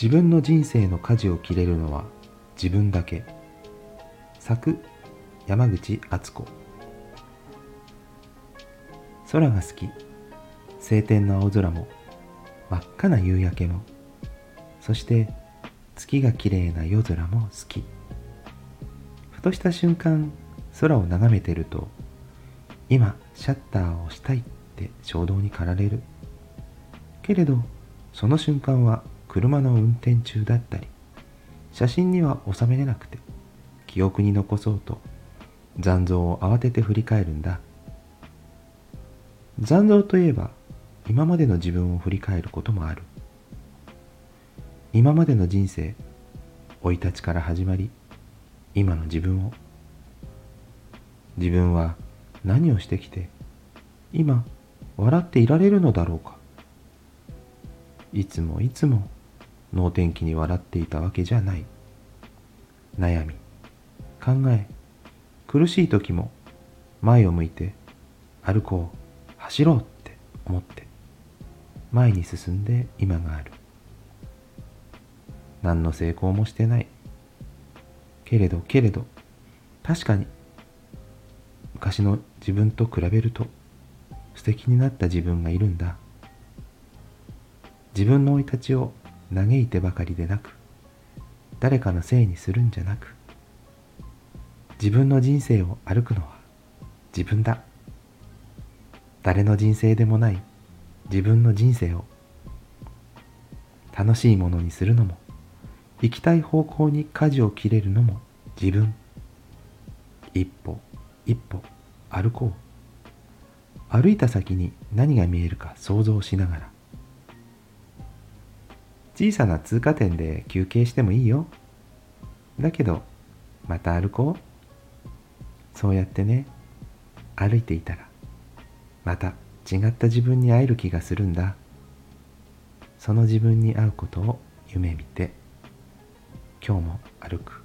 自分の人生の舵を切れるのは自分だけ。作山口敦子。空が好き。晴天の青空も真っ赤な夕焼けも。そして月が綺麗な夜空も好き。ふとした瞬間空を眺めてると今シャッターを押したいって衝動に駆られる。けれどその瞬間は車の運転中だったり写真には収めれなくて記憶に残そうと残像を慌てて振り返るんだ。残像といえば今までの自分を振り返ることもある。今までの人生生い立ちから始まり今の自分を。自分は何をしてきて今笑っていられるのだろうか。いつもいつも能天気に笑っていたわけじゃない。悩み。考え。苦しい時も前を向いて歩こう。走ろうって思って。前に進んで今がある。何の成功もしてない。けれどけれど確かに昔の自分と比べると素敵になった自分がいるんだ。自分の生い立ちを嘆いてばかりでなく誰かのせいにするんじゃなく自分の人生を歩くのは自分だ。誰の人生でもない自分の人生を楽しいものにするのも行きたい方向に舵を切れるのも自分。一歩一歩歩こう。歩いた先に何が見えるか想像しながら小さな通過点で休憩してもいいよ。だけどまた歩こう。そうやってね歩いていたらまた違った自分に会える気がするんだ。その自分に会うことを夢見て今日も歩く。